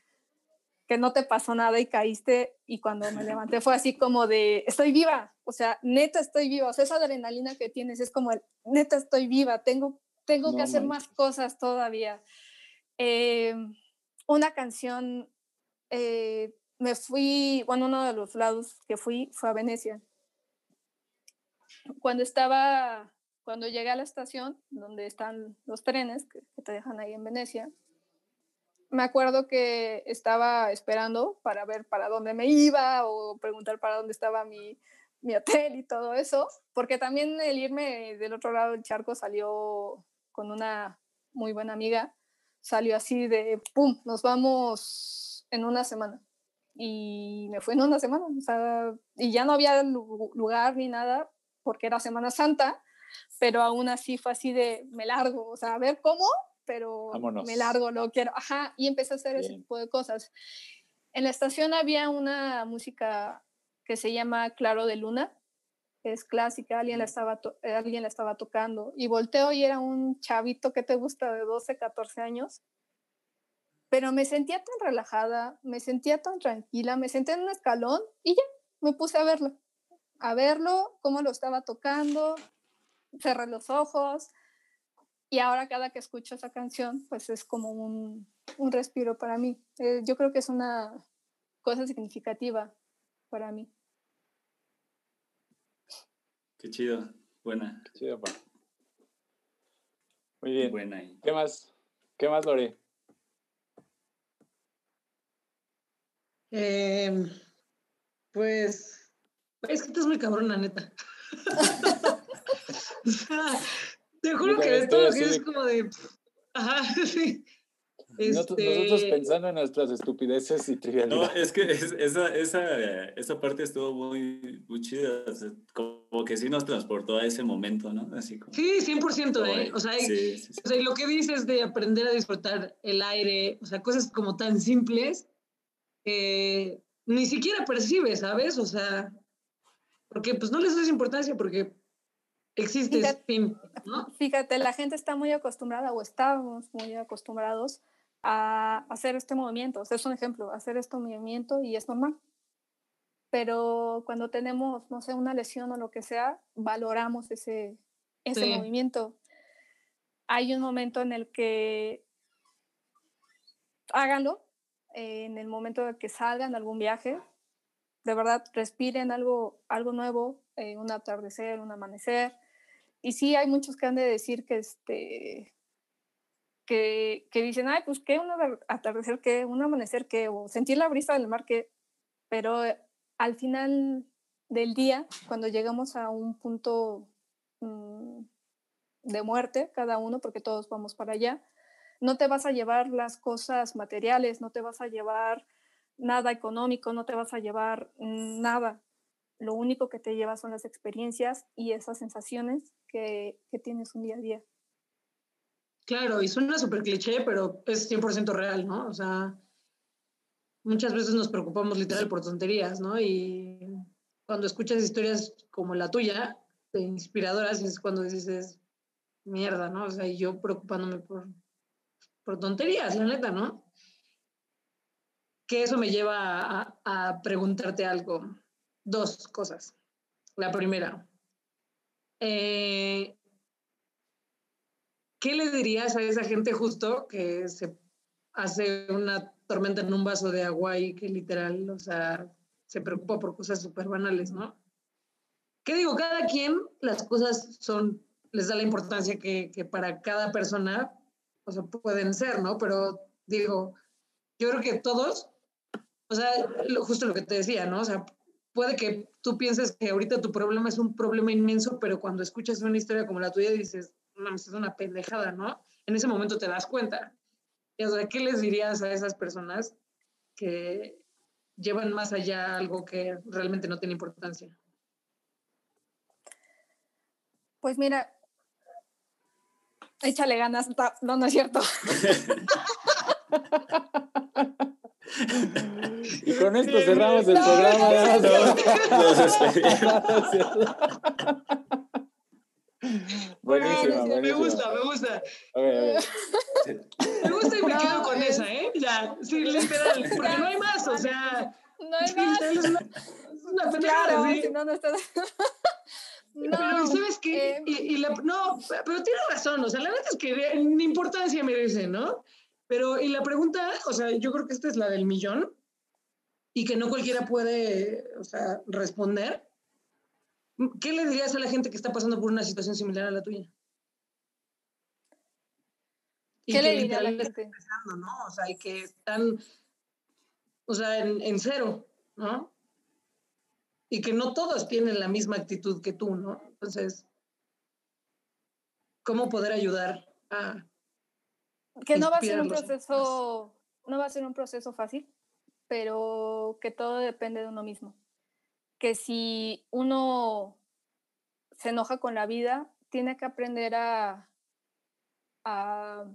que no te pasó nada y caíste y cuando me [LAUGHS] levanté fue así como de, estoy viva, o sea, neta estoy viva, o sea, esa adrenalina que tienes es como, el, neta estoy viva, tengo, tengo que hacer más cosas todavía. Eh, una canción, eh, me fui, bueno, uno de los lados que fui fue a Venecia. Cuando estaba, cuando llegué a la estación donde están los trenes que te dejan ahí en Venecia, me acuerdo que estaba esperando para ver para dónde me iba o preguntar para dónde estaba mi, mi hotel y todo eso, porque también el irme del otro lado del charco salió con una muy buena amiga, salió así de, ¡pum!, nos vamos en una semana. Y me fue en una semana, o sea, y ya no había lugar ni nada porque era Semana Santa, pero aún así fue así de, me largo, o sea, a ver cómo, pero me largo, lo quiero, ajá, y empecé a hacer ese tipo de cosas. En la estación había una música que se llama Claro de Luna, es clásica, alguien la, estaba eh, alguien la estaba tocando y volteo y era un chavito que te gusta de 12, 14 años, pero me sentía tan relajada, me sentía tan tranquila, me senté en un escalón y ya, me puse a verlo, a verlo, cómo lo estaba tocando, cerré los ojos y ahora cada que escucho esa canción, pues es como un, un respiro para mí. Eh, yo creo que es una cosa significativa para mí. Qué chido, buena. Qué chido, Muy bien. Buena. ¿Qué más? ¿Qué más, Lore? Eh, pues, es que estás muy cabrona, neta. [LAUGHS] te juro que de todo es como de. Ajá, [LAUGHS] sí. Nosotros este pensando en nuestras estupideces y trivialidades. No, es que esa, esa, esa parte estuvo muy, muy chida. como que sí nos transportó a ese momento, ¿no? Así como, sí, 100%, ¿eh? O sea, o sea, lo que dices de aprender a disfrutar el aire, o sea, cosas como tan simples que ni siquiera percibes, ¿sabes? O sea, porque pues no les das importancia porque existe fíjate, ¿no? Fíjate, la gente está muy acostumbrada o estamos muy acostumbrados a hacer este movimiento. O sea, es un ejemplo, hacer este movimiento y es normal. Pero cuando tenemos, no sé, una lesión o lo que sea, valoramos ese, ese movimiento. Hay un momento en el que háganlo, en el momento de que salgan a algún viaje, de verdad respiren algo, algo nuevo, eh, un atardecer, un amanecer. Y sí, hay muchos que han de decir que, este, que, que dicen, ay, pues qué, un atardecer, qué, un amanecer, qué, o sentir la brisa del mar, qué. Pero al final del día, cuando llegamos a un punto mm, de muerte, cada uno, porque todos vamos para allá, no te vas a llevar las cosas materiales, no te vas a llevar nada económico, no te vas a llevar nada. Lo único que te llevas son las experiencias y esas sensaciones que, que tienes un día a día. Claro, y suena súper cliché, pero es 100% real, ¿no? O sea, muchas veces nos preocupamos literal por tonterías, ¿no? Y cuando escuchas historias como la tuya, de inspiradoras, es cuando dices, mierda, ¿no? O sea, yo preocupándome por, por tonterías, la neta, ¿no? Que eso me lleva a, preguntarte algo. Dos cosas. La primera, eh, ¿qué le dirías a esa gente justo que se hace una tormenta en un vaso de agua y que literal, o sea, se preocupa por cosas súper banales, ¿no? ¿Qué digo? Cada quien las cosas son, les da la importancia que, que para cada persona o sea, pueden ser, ¿no? Pero digo, yo creo que todos, o sea, justo lo que te decía, ¿no? O sea, puede que tú pienses que ahorita tu problema es un problema inmenso, pero cuando escuchas una historia como la tuya dices, no, es una pendejada, ¿no? En ese momento te das cuenta. Y, o sea, ¿qué les dirías a esas personas que llevan más allá algo que realmente no tiene importancia? Pues mira, Échale ganas. No, no es cierto. y con esto cerramos el programa. [LAUGHS] [LAUGHS] Buenísimo, Me gusta, me gusta. [LAUGHS] Me gusta y me quedo con esa, ¿eh? Ya, sí, literal. Porque no hay más, o sea. No hay más. Es una, es una [LAUGHS] claro, ¿sí? no, no está... No, pero ¿sabes qué? Eh, y, la, no, pero tiene razón, o sea, la verdad es que ni importancia merece, ¿no? Pero, y la pregunta, o sea, yo creo que esta es la del millón y que no cualquiera puede, o sea, responder. ¿Qué le dirías a la gente que está pasando por una situación similar a la tuya? ¿Qué le dirías a la gente? ¿no? O sea, y que están, o sea, en, en cero, ¿no? y que no todos tienen la misma actitud que tú, ¿no? Entonces, ¿cómo poder ayudar a, que no va a ser un proceso, no va a ser un proceso fácil, pero que todo depende de uno mismo. Que si uno se enoja con la vida, tiene que aprender a, a,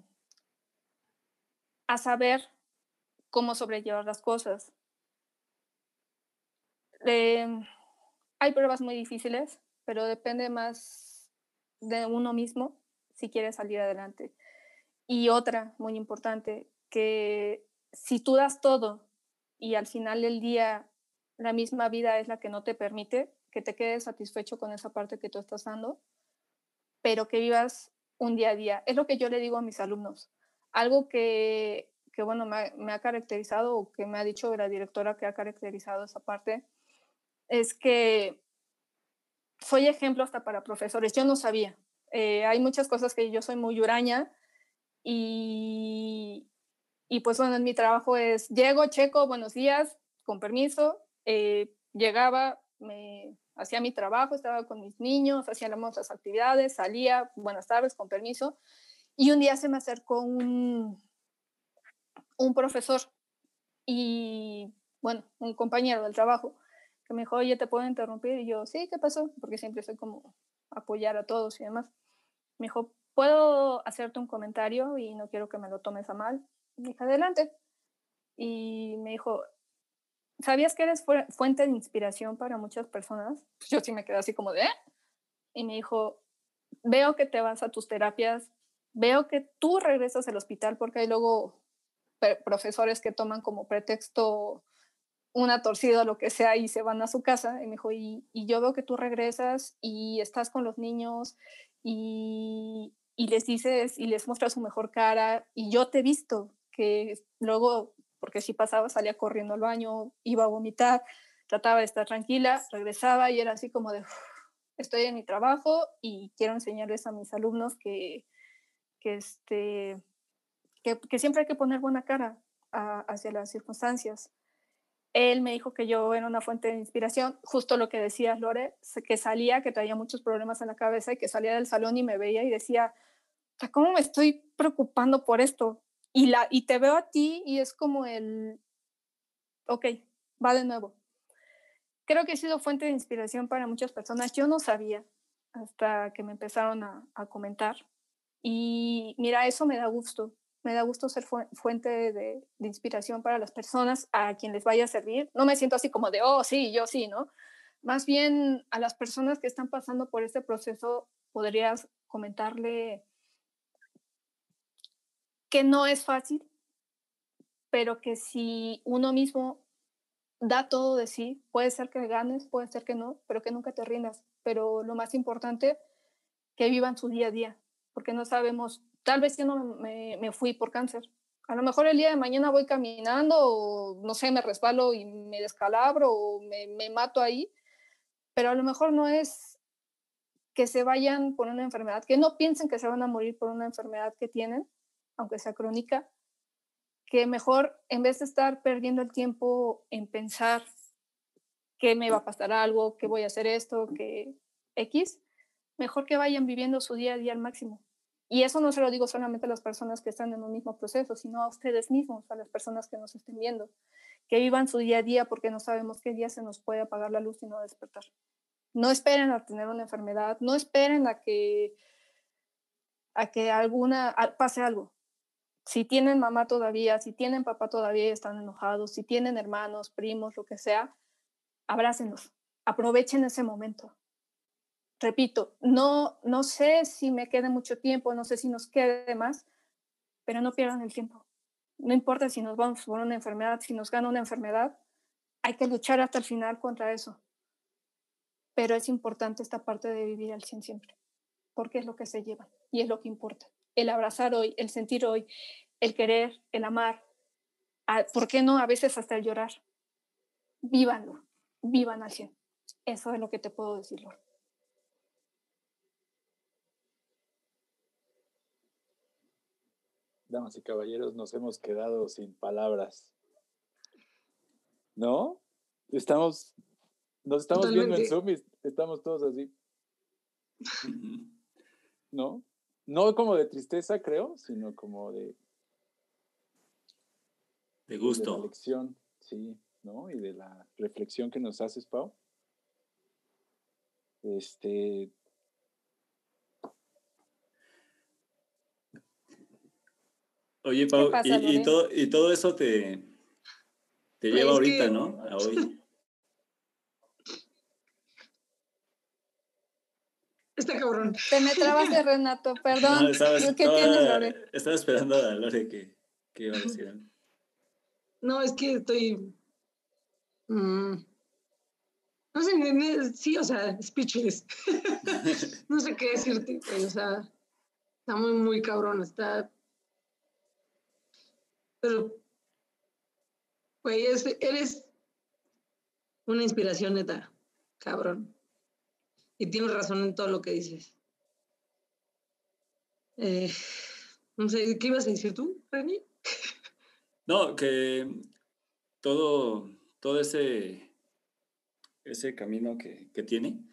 a saber cómo sobrellevar las cosas. Em, hay pruebas muy difíciles, pero depende más de uno mismo si quiere salir adelante. Y otra muy importante, que si tú das todo y al final del día la misma vida es la que no te permite que te quedes satisfecho con esa parte que tú estás dando, pero que vivas un día a día. Es lo que yo le digo a mis alumnos. Algo que, que bueno, me ha caracterizado o que me ha dicho la directora que ha caracterizado esa parte, es que soy ejemplo hasta para profesores. Yo no sabía. Eh, hay muchas cosas que yo soy muy huraña y, y pues bueno, en mi trabajo es, llego, checo, buenos días, con permiso, eh, llegaba, me hacía mi trabajo, estaba con mis niños, hacía las actividades, salía, buenas tardes, con permiso. Y un día se me acercó un, un profesor y, bueno, un compañero del trabajo, que me dijo, oye, ¿te puedo interrumpir? Y yo, sí, ¿qué pasó? Porque siempre soy como apoyar a todos y demás. Me dijo, ¿puedo hacerte un comentario y no quiero que me lo tomes a mal? Me dije, adelante. Y me dijo, ¿sabías que eres fuente de inspiración para muchas personas? Pues [LAUGHS] yo sí me quedé así como de, ¿eh? Y me dijo, veo que te vas a tus terapias, veo que tú regresas al hospital porque hay luego profesores que toman como pretexto una torcida o lo que sea y se van a su casa. Y me dijo, y, yo veo que tú regresas y estás con los niños y, y, les dices y les muestras su mejor cara y yo te he visto que luego, porque si pasaba, salía corriendo al baño, iba a vomitar, trataba de estar tranquila, regresaba y era así como de, estoy en mi trabajo y quiero enseñarles a mis alumnos que, que, este, que, que siempre hay que poner buena cara hacia las circunstancias él me dijo que yo era una fuente de inspiración, justo lo que decía Lore, que salía, que traía muchos problemas en la cabeza y que salía del salón y me veía y decía, ¿cómo me estoy preocupando por esto? Y, la, y te veo a ti y es como el, ok, va de nuevo. Creo que he sido fuente de inspiración para muchas personas. Yo no sabía hasta que me empezaron a, comentar. Y mira, eso me da gusto, me da gusto ser fuente de, inspiración para las personas a quien les vaya a servir. No me siento así como de, oh, sí, yo sí, ¿no? Más bien a las personas que están pasando por este proceso, podrías comentarle que no es fácil, pero que si uno mismo da todo de sí, puede ser que ganes, puede ser que no, pero que nunca te rindas. Pero lo más importante, que vivan su día a día, porque no sabemos tal vez yo no me, fui por cáncer. A lo mejor el día de mañana voy caminando no sé, me resbalo y me descalabro o me, me mato ahí, pero a lo mejor no es que se vayan por una enfermedad, que no piensen que se van a morir por una enfermedad que tienen, aunque sea crónica, que mejor en vez de estar perdiendo el tiempo en pensar que me va a pasar algo, que voy a hacer esto, que X, mejor que vayan viviendo su día a día al máximo. Y eso no se lo digo solamente a las personas que están en un mismo proceso, sino a ustedes mismos, a las personas que nos estén viendo, que vivan su día a día porque no sabemos qué día se nos puede apagar la luz y no despertar. No esperen a tener una enfermedad, no esperen a que, a que alguna pase algo. Si tienen mamá todavía, si tienen papá todavía y están enojados, si tienen hermanos, primos, lo que sea, abrácenlos, aprovechen ese momento repito, no, no sé si me quede mucho tiempo, no sé si nos quede más, pero no pierdan el tiempo. No importa si nos vamos por una enfermedad, si nos gana una enfermedad, hay que luchar hasta el final contra eso. Pero es importante esta parte de vivir al 100 siempre, porque es lo que se lleva y es lo que importa. El abrazar hoy, el sentir hoy, el querer, el amar, ¿por qué no a veces hasta el llorar? Vívanlo, vivan al 100. Eso es lo que te puedo decir, Lord. damas y caballeros, nos hemos quedado sin palabras. ¿No? Estamos, nos estamos viendo en Zoom y estamos todos así. [LAUGHS] ¿No? No como de tristeza, creo, sino como de De gusto. De la lección, sí, ¿no? Y de la reflexión que nos haces, Pau. Este. Oye, Pau, y, todo, y todo eso te, te pues lleva ahorita, ¿no? A hoy. [LAUGHS] Está cabrón. Te me trabaste, Renato, [LAUGHS] perdón. ¿Qué tienes, Lore? Estaba esperando a Lore que, que iba a decir algo. No, es que estoy. Mm, no sé, sí, o sea, speechless. [LAUGHS] no sé qué decirte, o sea, está muy, muy cabrón, está. Pero, güey, eres una inspiración neta, cabrón. Y tienes razón en todo lo que dices. Eh, no sé, ¿qué ibas a decir tú, Reni? [LAUGHS] No, que todo, todo ese, ese camino que, tiene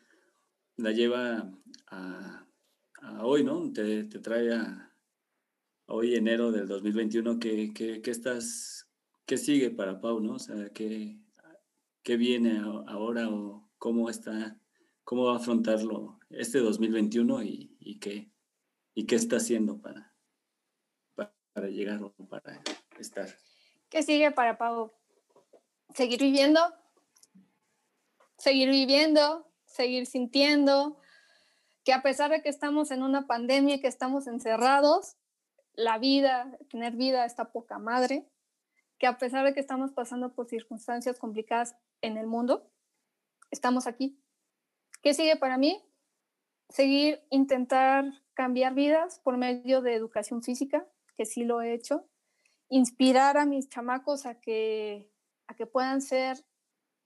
la lleva a, hoy, ¿no? Te, trae a, hoy, enero del 2021, ¿qué, qué, qué estás, qué sigue para Pau, ¿no? O sea, ¿qué, qué viene ahora o cómo está cómo va a afrontarlo este 2021 y, y, qué, y qué está haciendo para, para, llegar o para estar. ¿Qué sigue para Pau? Seguir viviendo, seguir viviendo, seguir sintiendo, que a pesar de que estamos en una pandemia y que estamos encerrados, la vida, tener vida está poca madre, que a pesar de que estamos pasando por circunstancias complicadas en el mundo, estamos aquí, ¿Qué sigue para mí? Seguir intentar cambiar vidas por medio de educación física, que sí lo he hecho. Inspirar a mis chamacos a que, a que puedan ser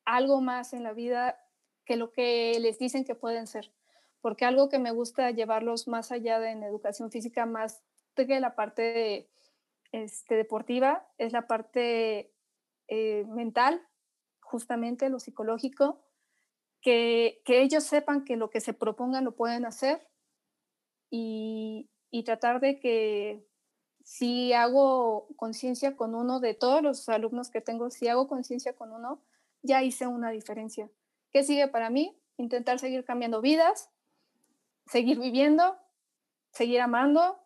algo más en la vida que lo que les dicen que pueden ser. Porque algo que me gusta llevarlos más allá de en educación física, más que la parte este, deportiva, es la parte eh, mental, justamente lo psicológico, que, ellos sepan que lo que se propongan lo pueden hacer y, tratar de que si hago conciencia con uno de todos los alumnos que tengo, si hago conciencia con uno, ya hice una diferencia. ¿Qué sigue para mí? Intentar seguir cambiando vidas, seguir viviendo, seguir amando,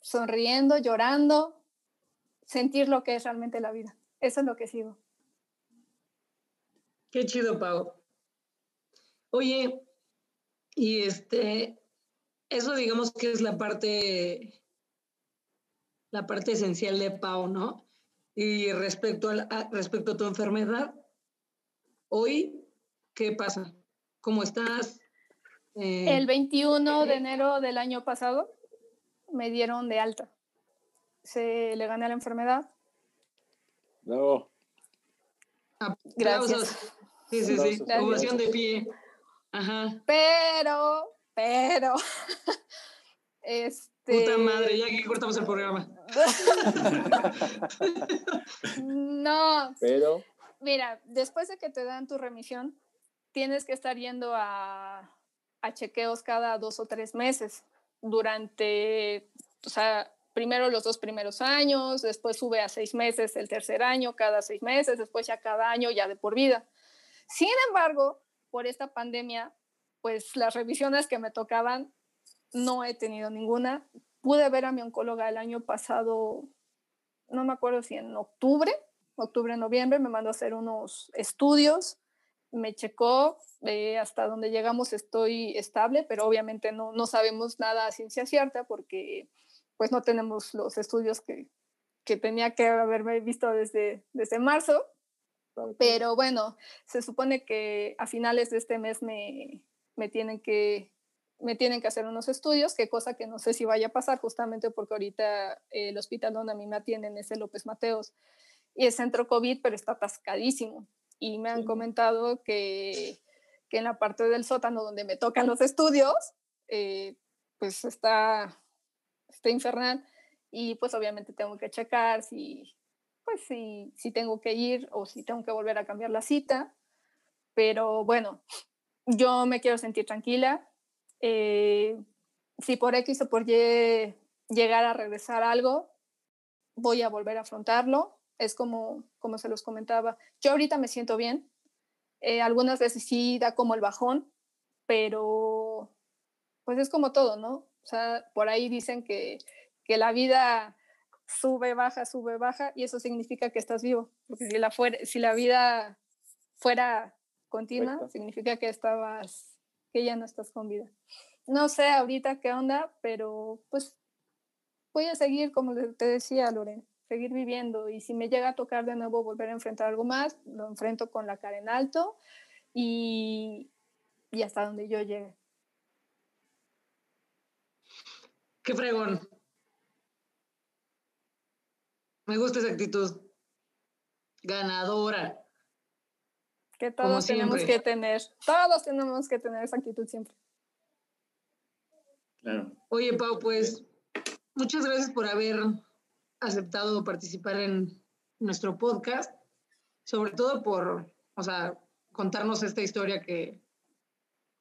sonriendo, llorando, sentir lo que es realmente la vida. Eso es lo que sigo. Qué chido, Pau. Oye, y este, eso digamos que es la parte, la parte esencial de Pau, ¿no? Y respecto a, respecto a tu enfermedad, hoy, ¿qué pasa? ¿Cómo estás? Eh, El 21 de enero del año pasado me dieron de alta. Se le gané la enfermedad. No. Gracias. Sí, sí, sí. Ovación de pie. Ajá. Pero, pero. [LAUGHS] este... Puta madre, ya que cortamos el programa. [LAUGHS] no. Pero. Mira, después de que te dan tu remisión, tienes que estar yendo a, a chequeos cada dos o tres meses durante, o sea, primero los dos primeros años, después sube a seis meses el tercer año, cada seis meses, después ya cada año, ya de por vida. Sin embargo, por esta pandemia, pues las revisiones que me tocaban no he tenido ninguna. Pude ver a mi oncóloga el año pasado, no me acuerdo si en octubre, octubre, noviembre, me mandó a hacer unos estudios, me checó, eh, hasta donde llegamos estoy estable, pero obviamente no, no sabemos nada a ciencia cierta porque pues no tenemos los estudios que, que tenía que haberme visto desde, desde marzo. Pero bueno, se supone que a finales de este mes me, me, tienen que, me tienen que hacer unos estudios, qué cosa que no sé si vaya a pasar justamente porque ahorita el hospital donde a mí me atienden es el López Mateos y es centro COVID, pero está atascadísimo. Y me han comentado que, que, en la parte del sótano donde me tocan los estudios, eh, pues está, está infernal. Y pues obviamente tengo que checar si pues si, si tengo que ir o si tengo que volver a cambiar la cita. Pero bueno, yo me quiero sentir tranquila. Eh, si por X o por Y llegar a regresar algo, voy a volver a afrontarlo. Es como, como se los comentaba. Yo ahorita me siento bien. Eh, algunas veces sí da como el bajón, pero pues es como todo, ¿no? O sea, por ahí dicen que, que la vida sube, baja, sube, baja, y eso significa que estás vivo. Porque si la, fuera, si la vida fuera continua, significa que estabas, que ya no estás con vida. No sé ahorita qué onda, pero pues voy a seguir, como te decía, Loren, seguir viviendo. Y si me llega a tocar de nuevo volver a enfrentar algo más, lo enfrento con la cara en alto y, y hasta donde yo llegue. Qué fregón. Me gusta esa actitud. Ganadora. Que todos tenemos que tener. Todos tenemos que tener esa actitud siempre. Claro. Oye, Pau, pues muchas gracias por haber aceptado participar en nuestro podcast, sobre todo por, o sea, contarnos esta historia que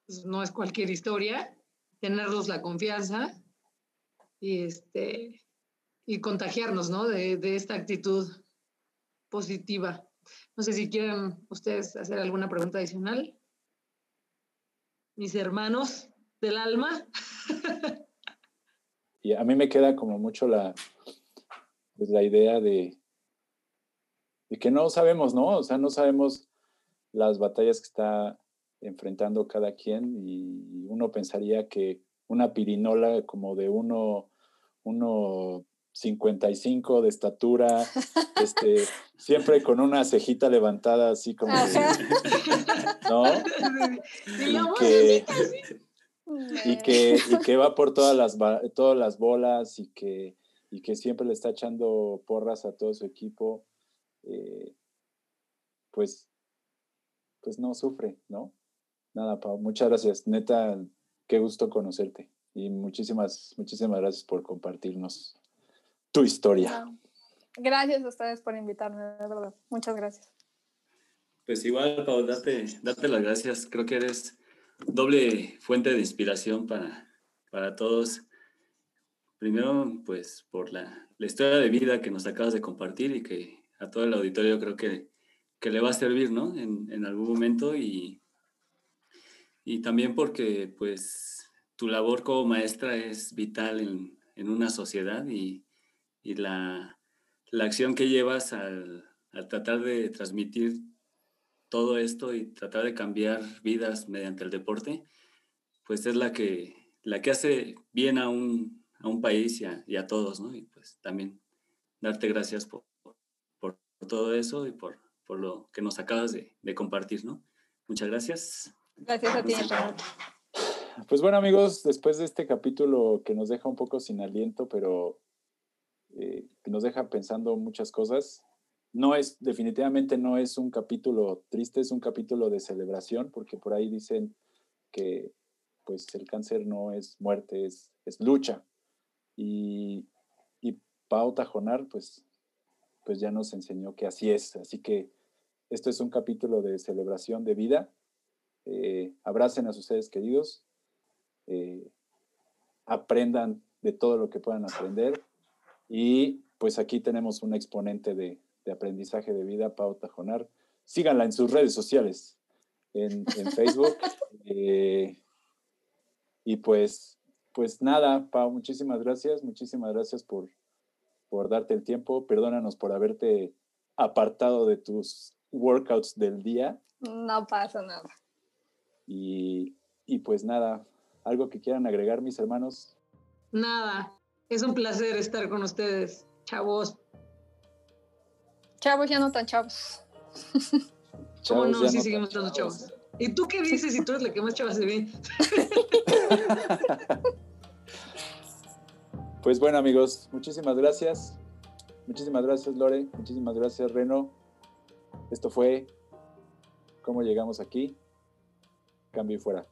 pues, no es cualquier historia, tenerlos la confianza y este y contagiarnos, ¿no? De, de esta actitud positiva. No sé si quieren ustedes hacer alguna pregunta adicional. Mis hermanos del alma. [LAUGHS] y a mí me queda como mucho la, pues la idea de, de que no sabemos, ¿no? O sea, no sabemos las batallas que está enfrentando cada quien y uno pensaría que una pirinola como de uno, uno 55 de estatura, este, siempre con una cejita levantada así como ¿no? Y que, y que, va por todas las, todas las bolas y que, y que siempre le está echando porras a todo su equipo, eh, pues, pues no sufre, ¿no? Nada, Pau, muchas gracias. Neta, qué gusto conocerte y muchísimas, muchísimas gracias por compartirnos tu historia. Gracias a ustedes por invitarme, de verdad. Muchas gracias. Pues igual, Pau, date, date las gracias. Creo que eres doble fuente de inspiración para, para todos. Primero, pues por la, la, historia de vida que nos acabas de compartir y que a todo el auditorio creo que, que le va a servir, ¿no? En, en algún momento y, y también porque, pues, tu labor como maestra es vital en, en una sociedad y, y la, la, acción que llevas al, al tratar de transmitir todo esto y tratar de cambiar vidas mediante el deporte, pues es la que, la que hace bien a un, a un país y a, y a, todos, ¿no? Y pues también darte gracias por, por, todo eso y por, por, lo que nos acabas de, de, compartir, ¿no? Muchas gracias. Gracias a ti, Pues bueno, amigos, después de este capítulo que nos deja un poco sin aliento, pero eh, que nos deja pensando muchas cosas, no es, definitivamente no es un capítulo triste, es un capítulo de celebración, porque por ahí dicen que pues el cáncer no es muerte, es, es lucha. Y, y Pau Tajonar, pues, pues ya nos enseñó que así es. Así que esto es un capítulo de celebración de vida. Eh, abracen a sus seres queridos, eh, aprendan de todo lo que puedan aprender. Y pues aquí tenemos un exponente de, de aprendizaje de vida, Pau Tajonar. Síganla en sus redes sociales, en, en Facebook. [LAUGHS] eh, y pues, pues nada, Pau, muchísimas gracias, muchísimas gracias por, por darte el tiempo. Perdónanos por haberte apartado de tus workouts del día. No pasa nada. Y, y pues nada, algo que quieran agregar mis hermanos. Nada, es un placer estar con ustedes, chavos. Chavos ya no tan chavos. ¿Cómo no? Sí, seguimos estando chavos. ¿Y tú qué dices si tú eres la que más chavos se ve? [LAUGHS] pues bueno, amigos, muchísimas gracias. Muchísimas gracias, Lore. Muchísimas gracias, Reno. Esto fue cómo llegamos aquí. Cambio y fuera.